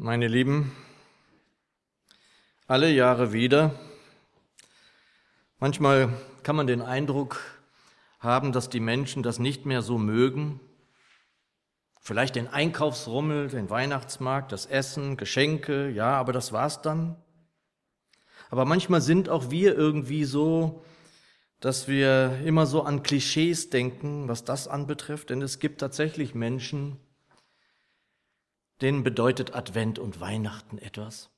Meine Lieben, alle Jahre wieder. Manchmal kann man den Eindruck haben, dass die Menschen das nicht mehr so mögen. Vielleicht den Einkaufsrummel, den Weihnachtsmarkt, das Essen, Geschenke, ja, aber das war's dann. Aber manchmal sind auch wir irgendwie so, dass wir immer so an Klischees denken, was das anbetrifft, denn es gibt tatsächlich Menschen, denen bedeutet Advent und Weihnachten etwas.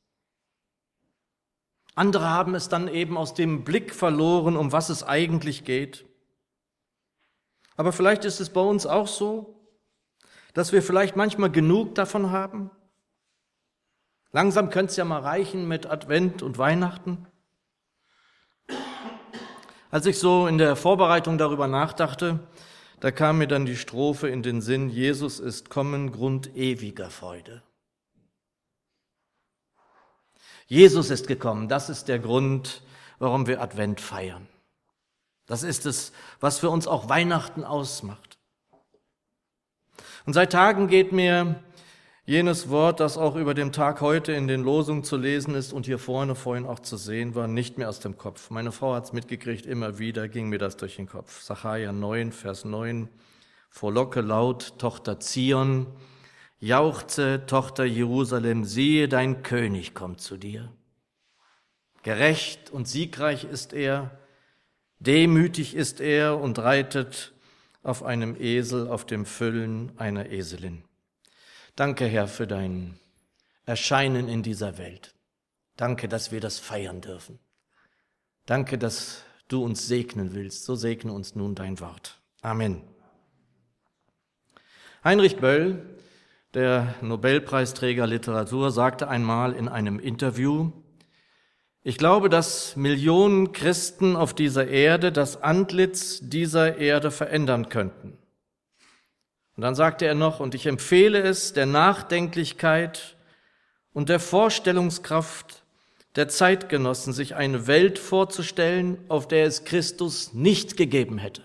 Andere haben es dann eben aus dem Blick verloren, um was es eigentlich geht. Aber vielleicht ist es bei uns auch so, dass wir vielleicht manchmal genug davon haben. Langsam könnte es ja mal reichen mit Advent und Weihnachten. Als ich so in der Vorbereitung darüber nachdachte, da kam mir dann die Strophe in den Sinn, Jesus ist kommen, Grund ewiger Freude. Jesus ist gekommen, das ist der Grund, warum wir Advent feiern. Das ist es, was für uns auch Weihnachten ausmacht. Und seit Tagen geht mir jenes Wort, das auch über dem Tag heute in den Losungen zu lesen ist und hier vorne vorhin auch zu sehen war, nicht mehr aus dem Kopf. Meine Frau hat es mitgekriegt, immer wieder ging mir das durch den Kopf. Sacharja 9, Vers 9. Vorlocke laut, Tochter Zion, jauchze, Tochter Jerusalem, siehe, dein König kommt zu dir. Gerecht und siegreich ist er, demütig ist er und reitet auf einem Esel, auf dem Füllen einer Eselin. Danke, Herr, für dein Erscheinen in dieser Welt. Danke, dass wir das feiern dürfen. Danke, dass du uns segnen willst. So segne uns nun dein Wort. Amen. Heinrich Böll, der Nobelpreisträger Literatur, sagte einmal in einem Interview, ich glaube, dass Millionen Christen auf dieser Erde das Antlitz dieser Erde verändern könnten. Und dann sagte er noch, und ich empfehle es der Nachdenklichkeit und der Vorstellungskraft der Zeitgenossen, sich eine Welt vorzustellen, auf der es Christus nicht gegeben hätte.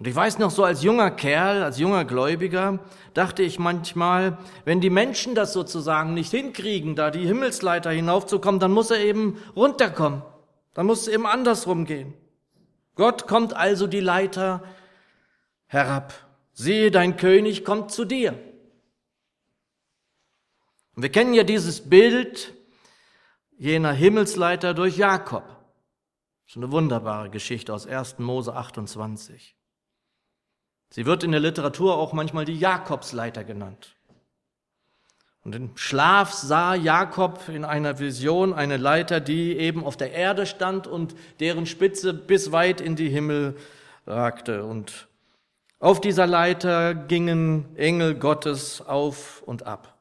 Und ich weiß noch so als junger Kerl, als junger Gläubiger, dachte ich manchmal, wenn die Menschen das sozusagen nicht hinkriegen, da die Himmelsleiter hinaufzukommen, dann muss er eben runterkommen. Dann muss es eben andersrum gehen. Gott kommt also die Leiter herab. Siehe, dein König kommt zu dir. Und wir kennen ja dieses Bild jener Himmelsleiter durch Jakob. Das ist eine wunderbare Geschichte aus 1. Mose 28. Sie wird in der Literatur auch manchmal die Jakobsleiter genannt. Und im Schlaf sah Jakob in einer Vision eine Leiter, die eben auf der Erde stand und deren Spitze bis weit in die Himmel ragte. Und auf dieser Leiter gingen Engel Gottes auf und ab.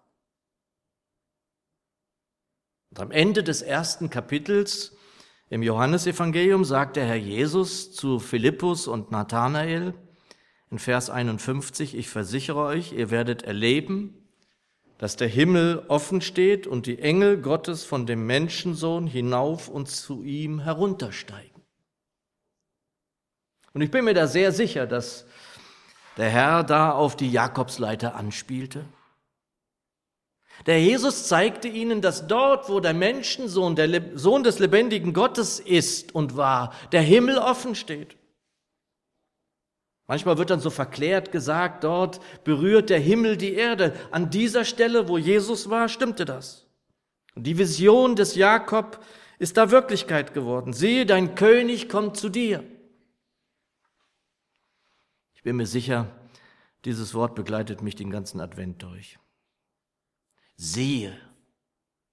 Und am Ende des ersten Kapitels im Johannesevangelium sagt der Herr Jesus zu Philippus und Nathanael in Vers 51, ich versichere euch, ihr werdet erleben, dass der Himmel offen steht und die Engel Gottes von dem Menschensohn hinauf und zu ihm heruntersteigen. Und ich bin mir da sehr sicher, dass der Herr da auf die Jakobsleiter anspielte? Der Jesus zeigte ihnen, dass dort, wo der Menschensohn, der Sohn des lebendigen Gottes ist und war, der Himmel offen steht. Manchmal wird dann so verklärt gesagt, dort berührt der Himmel die Erde. An dieser Stelle, wo Jesus war, stimmte das. Und die Vision des Jakob ist da Wirklichkeit geworden. Siehe, dein König kommt zu dir. Ich bin mir sicher, dieses Wort begleitet mich den ganzen Advent durch. Sehe,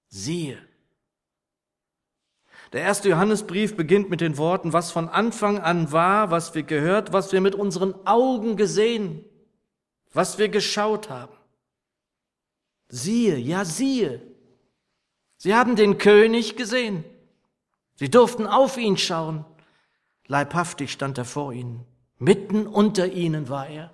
siehe. Der erste Johannesbrief beginnt mit den Worten, was von Anfang an war, was wir gehört, was wir mit unseren Augen gesehen, was wir geschaut haben. Siehe, ja siehe. Sie haben den König gesehen. Sie durften auf ihn schauen. Leibhaftig stand er vor ihnen. Mitten unter ihnen war er.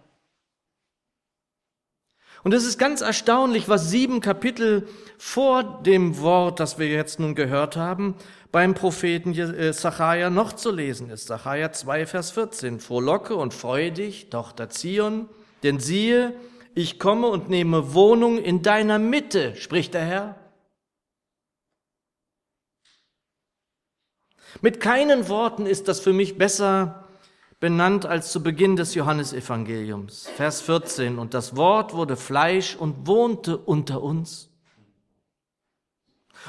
Und es ist ganz erstaunlich, was sieben Kapitel vor dem Wort, das wir jetzt nun gehört haben, beim Propheten Zachariah äh, noch zu lesen ist. Zachariah 2, Vers 14. Frohlocke und freu dich, Tochter Zion, denn siehe, ich komme und nehme Wohnung in deiner Mitte, spricht der Herr. Mit keinen Worten ist das für mich besser benannt als zu Beginn des Johannesevangeliums. Vers 14. Und das Wort wurde Fleisch und wohnte unter uns.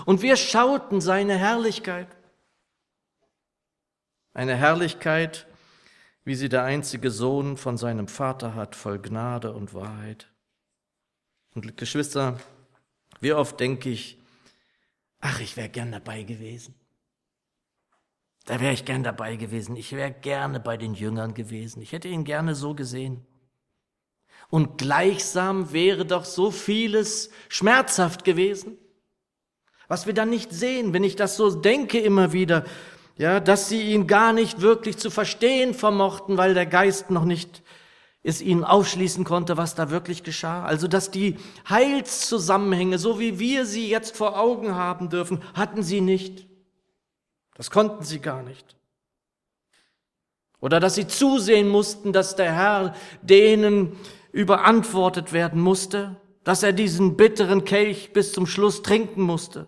Und wir schauten seine Herrlichkeit. Eine Herrlichkeit, wie sie der einzige Sohn von seinem Vater hat, voll Gnade und Wahrheit. Und Geschwister, wie oft denke ich, ach, ich wäre gern dabei gewesen. Da wäre ich gern dabei gewesen. Ich wäre gerne bei den Jüngern gewesen. Ich hätte ihn gerne so gesehen. Und gleichsam wäre doch so vieles schmerzhaft gewesen, was wir dann nicht sehen, wenn ich das so denke immer wieder, ja, dass sie ihn gar nicht wirklich zu verstehen vermochten, weil der Geist noch nicht es ihnen aufschließen konnte, was da wirklich geschah. Also, dass die Heilszusammenhänge, so wie wir sie jetzt vor Augen haben dürfen, hatten sie nicht. Das konnten sie gar nicht. Oder dass sie zusehen mussten, dass der Herr denen überantwortet werden musste, dass er diesen bitteren Kelch bis zum Schluss trinken musste.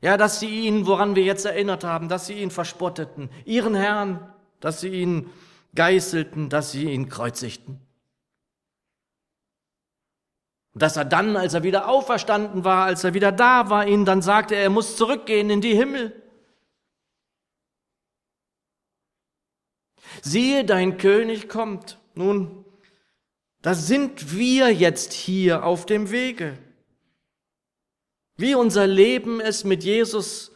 Ja, dass sie ihn, woran wir jetzt erinnert haben, dass sie ihn verspotteten, ihren Herrn, dass sie ihn geißelten, dass sie ihn kreuzigten. dass er dann, als er wieder auferstanden war, als er wieder da war, ihnen dann sagte, er muss zurückgehen in die Himmel. Siehe, dein König kommt. Nun, da sind wir jetzt hier auf dem Wege. Wie unser Leben es mit Jesus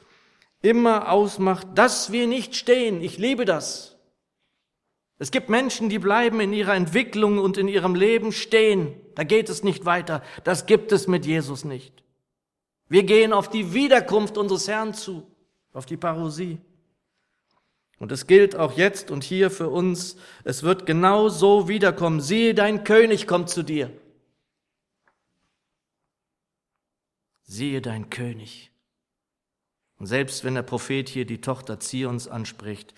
immer ausmacht, dass wir nicht stehen. Ich liebe das. Es gibt Menschen, die bleiben in ihrer Entwicklung und in ihrem Leben stehen. Da geht es nicht weiter. Das gibt es mit Jesus nicht. Wir gehen auf die Wiederkunft unseres Herrn zu, auf die Parosie. Und es gilt auch jetzt und hier für uns, es wird genau so wiederkommen. Siehe, dein König kommt zu dir. Siehe, dein König. Und selbst wenn der Prophet hier die Tochter Zions anspricht,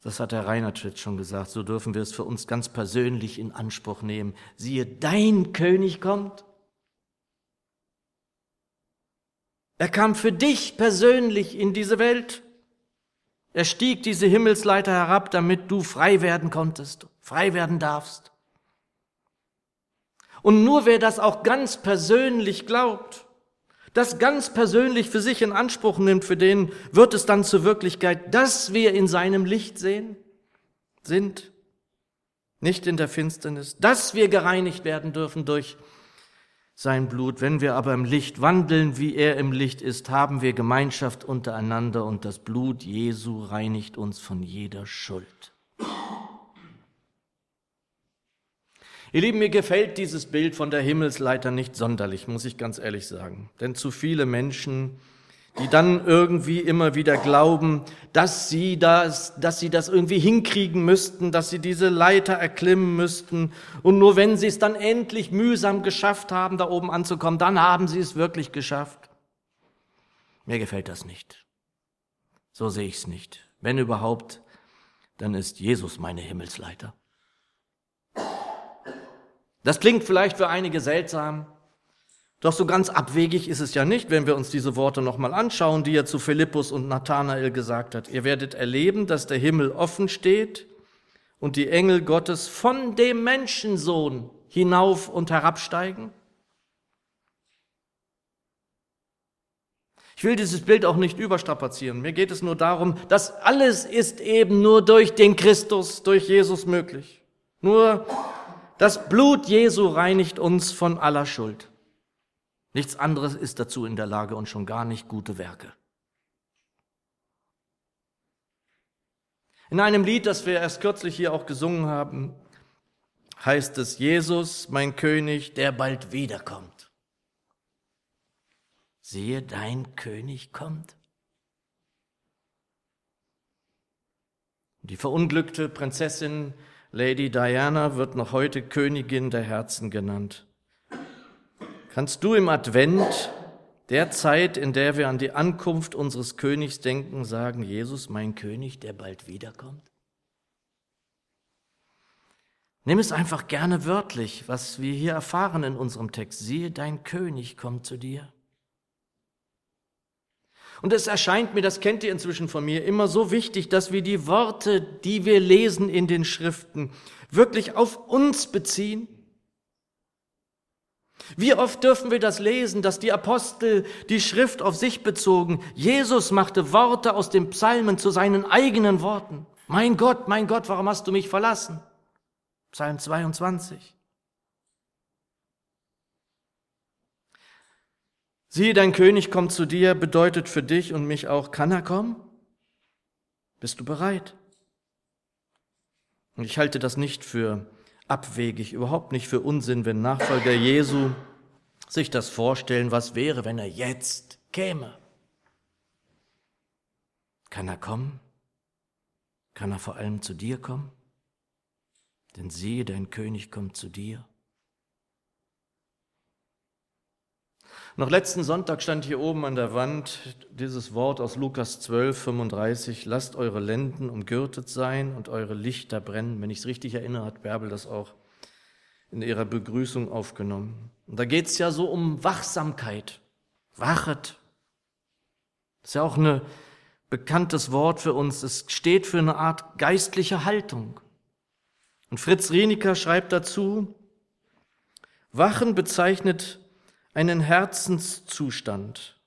das hat der Reinhard jetzt schon gesagt, so dürfen wir es für uns ganz persönlich in Anspruch nehmen. Siehe, dein König kommt. Er kam für dich persönlich in diese Welt. Er stieg diese Himmelsleiter herab, damit du frei werden konntest, frei werden darfst. Und nur wer das auch ganz persönlich glaubt, das ganz persönlich für sich in Anspruch nimmt, für den wird es dann zur Wirklichkeit, dass wir in seinem Licht sehen, sind, nicht in der Finsternis, dass wir gereinigt werden dürfen durch sein Blut. Wenn wir aber im Licht wandeln, wie er im Licht ist, haben wir Gemeinschaft untereinander und das Blut Jesu reinigt uns von jeder Schuld. Ihr Lieben, mir gefällt dieses Bild von der Himmelsleiter nicht sonderlich, muss ich ganz ehrlich sagen. Denn zu viele Menschen die dann irgendwie immer wieder glauben, dass sie das, dass sie das irgendwie hinkriegen müssten, dass sie diese Leiter erklimmen müssten. Und nur wenn sie es dann endlich mühsam geschafft haben, da oben anzukommen, dann haben sie es wirklich geschafft. Mir gefällt das nicht. So sehe ich es nicht. Wenn überhaupt, dann ist Jesus meine Himmelsleiter. Das klingt vielleicht für einige seltsam, doch so ganz abwegig ist es ja nicht, wenn wir uns diese Worte nochmal anschauen, die er zu Philippus und Nathanael gesagt hat. Ihr werdet erleben, dass der Himmel offen steht und die Engel Gottes von dem Menschensohn hinauf und herabsteigen. Ich will dieses Bild auch nicht überstrapazieren. Mir geht es nur darum, dass alles ist eben nur durch den Christus, durch Jesus möglich. Nur das Blut Jesu reinigt uns von aller Schuld. Nichts anderes ist dazu in der Lage und schon gar nicht gute Werke. In einem Lied, das wir erst kürzlich hier auch gesungen haben, heißt es, Jesus, mein König, der bald wiederkommt. Siehe, dein König kommt. Die verunglückte Prinzessin Lady Diana wird noch heute Königin der Herzen genannt. Kannst du im Advent, der Zeit, in der wir an die Ankunft unseres Königs denken, sagen, Jesus, mein König, der bald wiederkommt? Nimm es einfach gerne wörtlich, was wir hier erfahren in unserem Text. Siehe, dein König kommt zu dir. Und es erscheint mir, das kennt ihr inzwischen von mir, immer so wichtig, dass wir die Worte, die wir lesen in den Schriften, wirklich auf uns beziehen. Wie oft dürfen wir das lesen, dass die Apostel die Schrift auf sich bezogen? Jesus machte Worte aus den Psalmen zu seinen eigenen Worten. Mein Gott, mein Gott, warum hast du mich verlassen? Psalm 22. Siehe, dein König kommt zu dir, bedeutet für dich und mich auch, kann er kommen? Bist du bereit? Und ich halte das nicht für abwegig, überhaupt nicht für Unsinn, wenn Nachfolger Jesu sich das vorstellen, was wäre, wenn er jetzt käme. Kann er kommen? Kann er vor allem zu dir kommen? Denn siehe, dein König kommt zu dir. Noch letzten Sonntag stand hier oben an der Wand dieses Wort aus Lukas 12, 35. Lasst eure Lenden umgürtet sein und eure Lichter brennen. Wenn ich es richtig erinnere, hat Bärbel das auch in ihrer Begrüßung aufgenommen. Und da geht es ja so um Wachsamkeit. Wachet. Das ist ja auch ein bekanntes Wort für uns. Es steht für eine Art geistliche Haltung. Und Fritz Rieniker schreibt dazu, Wachen bezeichnet einen Herzenszustand,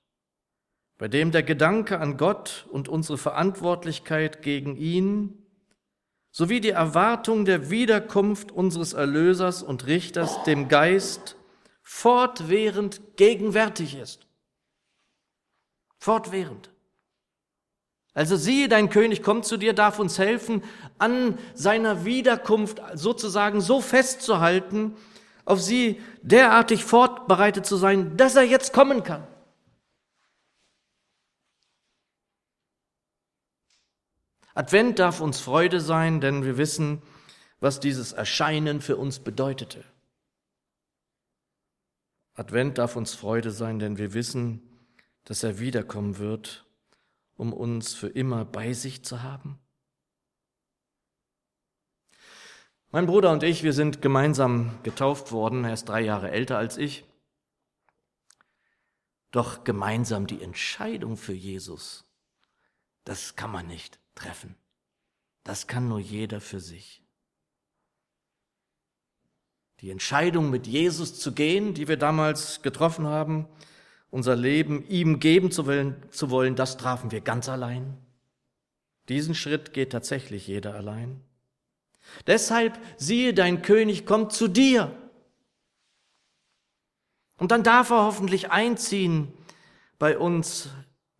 bei dem der Gedanke an Gott und unsere Verantwortlichkeit gegen ihn sowie die Erwartung der Wiederkunft unseres Erlösers und Richters dem Geist fortwährend gegenwärtig ist. Fortwährend. Also siehe, dein König kommt zu dir, darf uns helfen, an seiner Wiederkunft sozusagen so festzuhalten, auf sie derartig fortbereitet zu sein, dass er jetzt kommen kann. Advent darf uns Freude sein, denn wir wissen, was dieses Erscheinen für uns bedeutete. Advent darf uns Freude sein, denn wir wissen, dass er wiederkommen wird um uns für immer bei sich zu haben? Mein Bruder und ich, wir sind gemeinsam getauft worden. Er ist drei Jahre älter als ich. Doch gemeinsam die Entscheidung für Jesus, das kann man nicht treffen. Das kann nur jeder für sich. Die Entscheidung, mit Jesus zu gehen, die wir damals getroffen haben, unser Leben ihm geben zu wollen, zu wollen, das trafen wir ganz allein. Diesen Schritt geht tatsächlich jeder allein. Deshalb siehe, dein König kommt zu dir. Und dann darf er hoffentlich einziehen bei uns,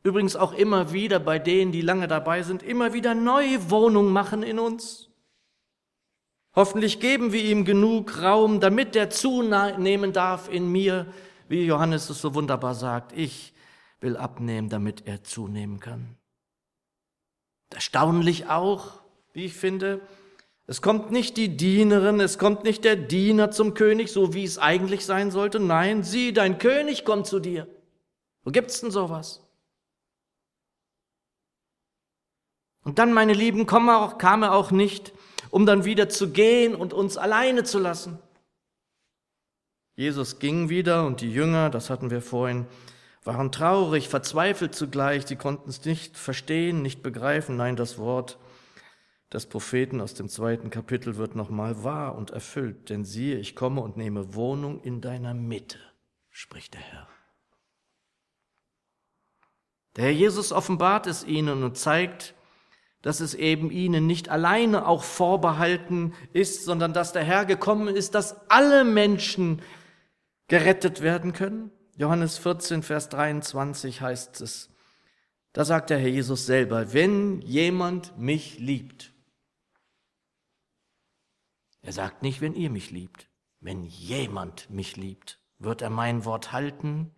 übrigens auch immer wieder bei denen, die lange dabei sind, immer wieder neue Wohnungen machen in uns. Hoffentlich geben wir ihm genug Raum, damit er zunehmen darf in mir, wie Johannes es so wunderbar sagt, ich will abnehmen, damit er zunehmen kann. Erstaunlich auch, wie ich finde, es kommt nicht die Dienerin, es kommt nicht der Diener zum König, so wie es eigentlich sein sollte. Nein, sieh, dein König kommt zu dir. Wo gibt's denn sowas? Und dann, meine Lieben, kam auch, kam er auch nicht, um dann wieder zu gehen und uns alleine zu lassen. Jesus ging wieder und die Jünger, das hatten wir vorhin, waren traurig, verzweifelt zugleich. Sie konnten es nicht verstehen, nicht begreifen. Nein, das Wort des Propheten aus dem zweiten Kapitel wird nochmal wahr und erfüllt. Denn siehe, ich komme und nehme Wohnung in deiner Mitte, spricht der Herr. Der Herr Jesus offenbart es ihnen und zeigt, dass es eben ihnen nicht alleine auch vorbehalten ist, sondern dass der Herr gekommen ist, dass alle Menschen gerettet werden können? Johannes 14, Vers 23 heißt es, da sagt der Herr Jesus selber, wenn jemand mich liebt, er sagt nicht, wenn ihr mich liebt, wenn jemand mich liebt, wird er mein Wort halten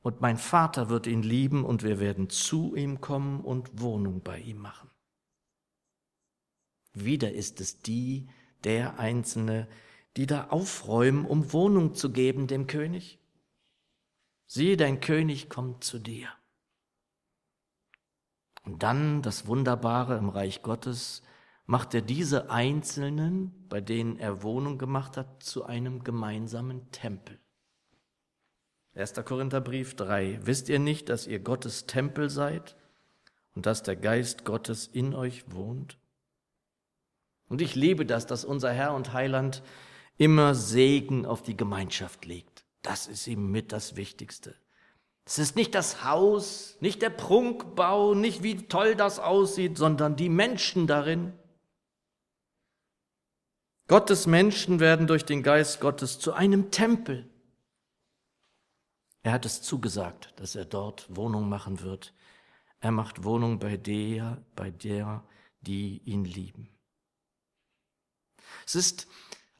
und mein Vater wird ihn lieben und wir werden zu ihm kommen und Wohnung bei ihm machen. Wieder ist es die, der Einzelne, die da aufräumen, um Wohnung zu geben dem König. Siehe, dein König kommt zu dir. Und dann das Wunderbare im Reich Gottes, macht er diese Einzelnen, bei denen er Wohnung gemacht hat, zu einem gemeinsamen Tempel. 1. Korintherbrief 3. Wisst ihr nicht, dass ihr Gottes Tempel seid und dass der Geist Gottes in euch wohnt? Und ich liebe das, dass unser Herr und Heiland immer Segen auf die Gemeinschaft legt. Das ist ihm mit das Wichtigste. Es ist nicht das Haus, nicht der Prunkbau, nicht wie toll das aussieht, sondern die Menschen darin. Gottes Menschen werden durch den Geist Gottes zu einem Tempel. Er hat es zugesagt, dass er dort Wohnung machen wird. Er macht Wohnung bei der, bei der, die ihn lieben. Es ist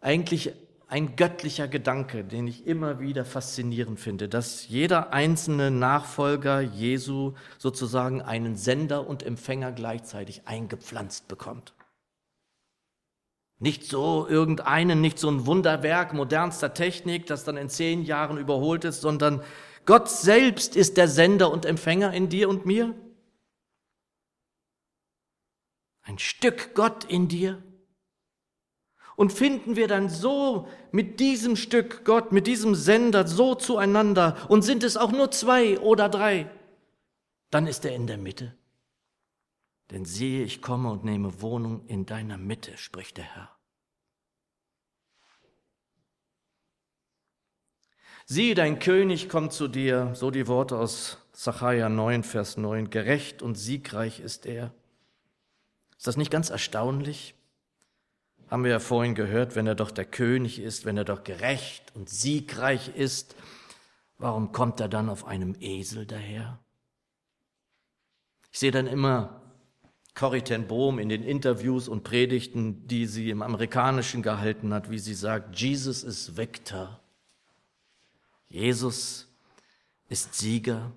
eigentlich ein göttlicher Gedanke, den ich immer wieder faszinierend finde, dass jeder einzelne Nachfolger Jesu sozusagen einen Sender und Empfänger gleichzeitig eingepflanzt bekommt. Nicht so irgendeinen, nicht so ein Wunderwerk modernster Technik, das dann in zehn Jahren überholt ist, sondern Gott selbst ist der Sender und Empfänger in dir und mir. Ein Stück Gott in dir und finden wir dann so mit diesem Stück Gott, mit diesem Sender so zueinander und sind es auch nur zwei oder drei, dann ist er in der Mitte. Denn siehe, ich komme und nehme Wohnung in deiner Mitte, spricht der Herr. Siehe, dein König kommt zu dir, so die Worte aus Zachariah 9, Vers 9, gerecht und siegreich ist er. Ist das nicht ganz erstaunlich? haben wir ja vorhin gehört, wenn er doch der König ist, wenn er doch gerecht und siegreich ist, warum kommt er dann auf einem Esel daher? Ich sehe dann immer Corrie ten Bohm in den Interviews und Predigten, die sie im Amerikanischen gehalten hat, wie sie sagt, Jesus ist Victor. Jesus ist Sieger.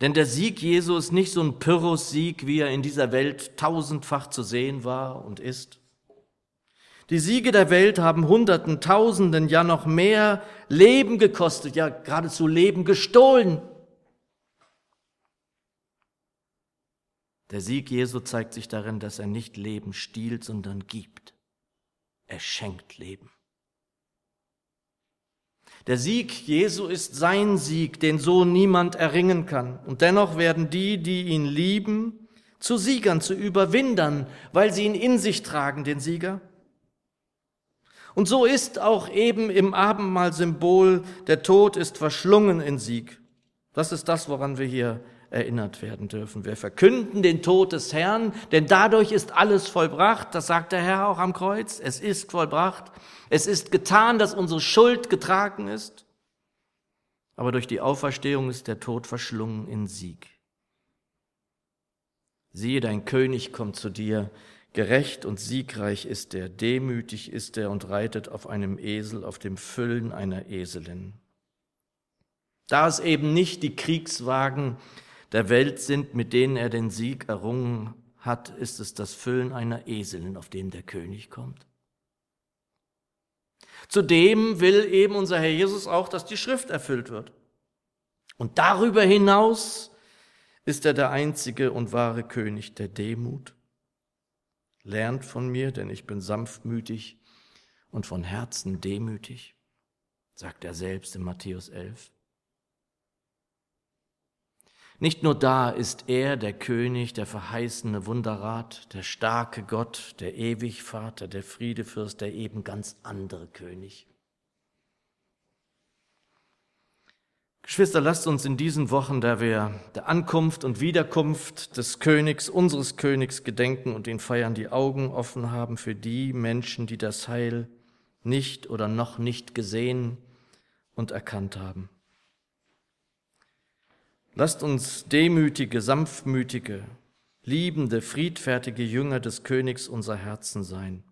Denn der Sieg Jesu ist nicht so ein Pyrrhus-Sieg, wie er in dieser Welt tausendfach zu sehen war und ist. Die Siege der Welt haben Hunderten, Tausenden, ja noch mehr Leben gekostet, ja geradezu Leben gestohlen. Der Sieg Jesu zeigt sich darin, dass er nicht Leben stiehlt, sondern gibt. Er schenkt Leben. Der Sieg Jesu ist sein Sieg, den so niemand erringen kann. Und dennoch werden die, die ihn lieben, zu Siegern, zu Überwindern, weil sie ihn in sich tragen, den Sieger. Und so ist auch eben im Abendmahl Symbol, der Tod ist verschlungen in Sieg. Das ist das, woran wir hier erinnert werden dürfen. Wir verkünden den Tod des Herrn, denn dadurch ist alles vollbracht. Das sagt der Herr auch am Kreuz. Es ist vollbracht. Es ist getan, dass unsere Schuld getragen ist. Aber durch die Auferstehung ist der Tod verschlungen in Sieg. Siehe, dein König kommt zu dir. Gerecht und siegreich ist er, demütig ist er und reitet auf einem Esel, auf dem Füllen einer Eselin. Da es eben nicht die Kriegswagen der Welt sind, mit denen er den Sieg errungen hat, ist es das Füllen einer Eselin, auf dem der König kommt. Zudem will eben unser Herr Jesus auch, dass die Schrift erfüllt wird. Und darüber hinaus ist er der einzige und wahre König der Demut. Lernt von mir, denn ich bin sanftmütig und von Herzen demütig, sagt er selbst in Matthäus 11. Nicht nur da ist er der König, der verheißene Wunderrat, der starke Gott, der Ewigvater, der Friedefürst, der eben ganz andere König. Geschwister, lasst uns in diesen Wochen, da wir der Ankunft und Wiederkunft des Königs, unseres Königs gedenken und ihn feiern, die Augen offen haben für die Menschen, die das Heil nicht oder noch nicht gesehen und erkannt haben. Lasst uns demütige, sanftmütige, liebende, friedfertige Jünger des Königs unser Herzen sein,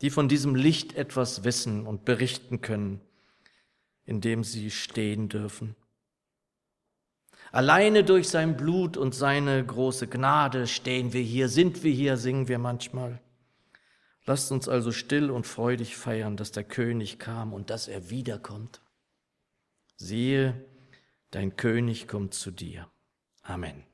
die von diesem Licht etwas wissen und berichten können, in dem sie stehen dürfen. Alleine durch sein Blut und seine große Gnade stehen wir hier, sind wir hier, singen wir manchmal. Lasst uns also still und freudig feiern, dass der König kam und dass er wiederkommt. Siehe, dein König kommt zu dir. Amen.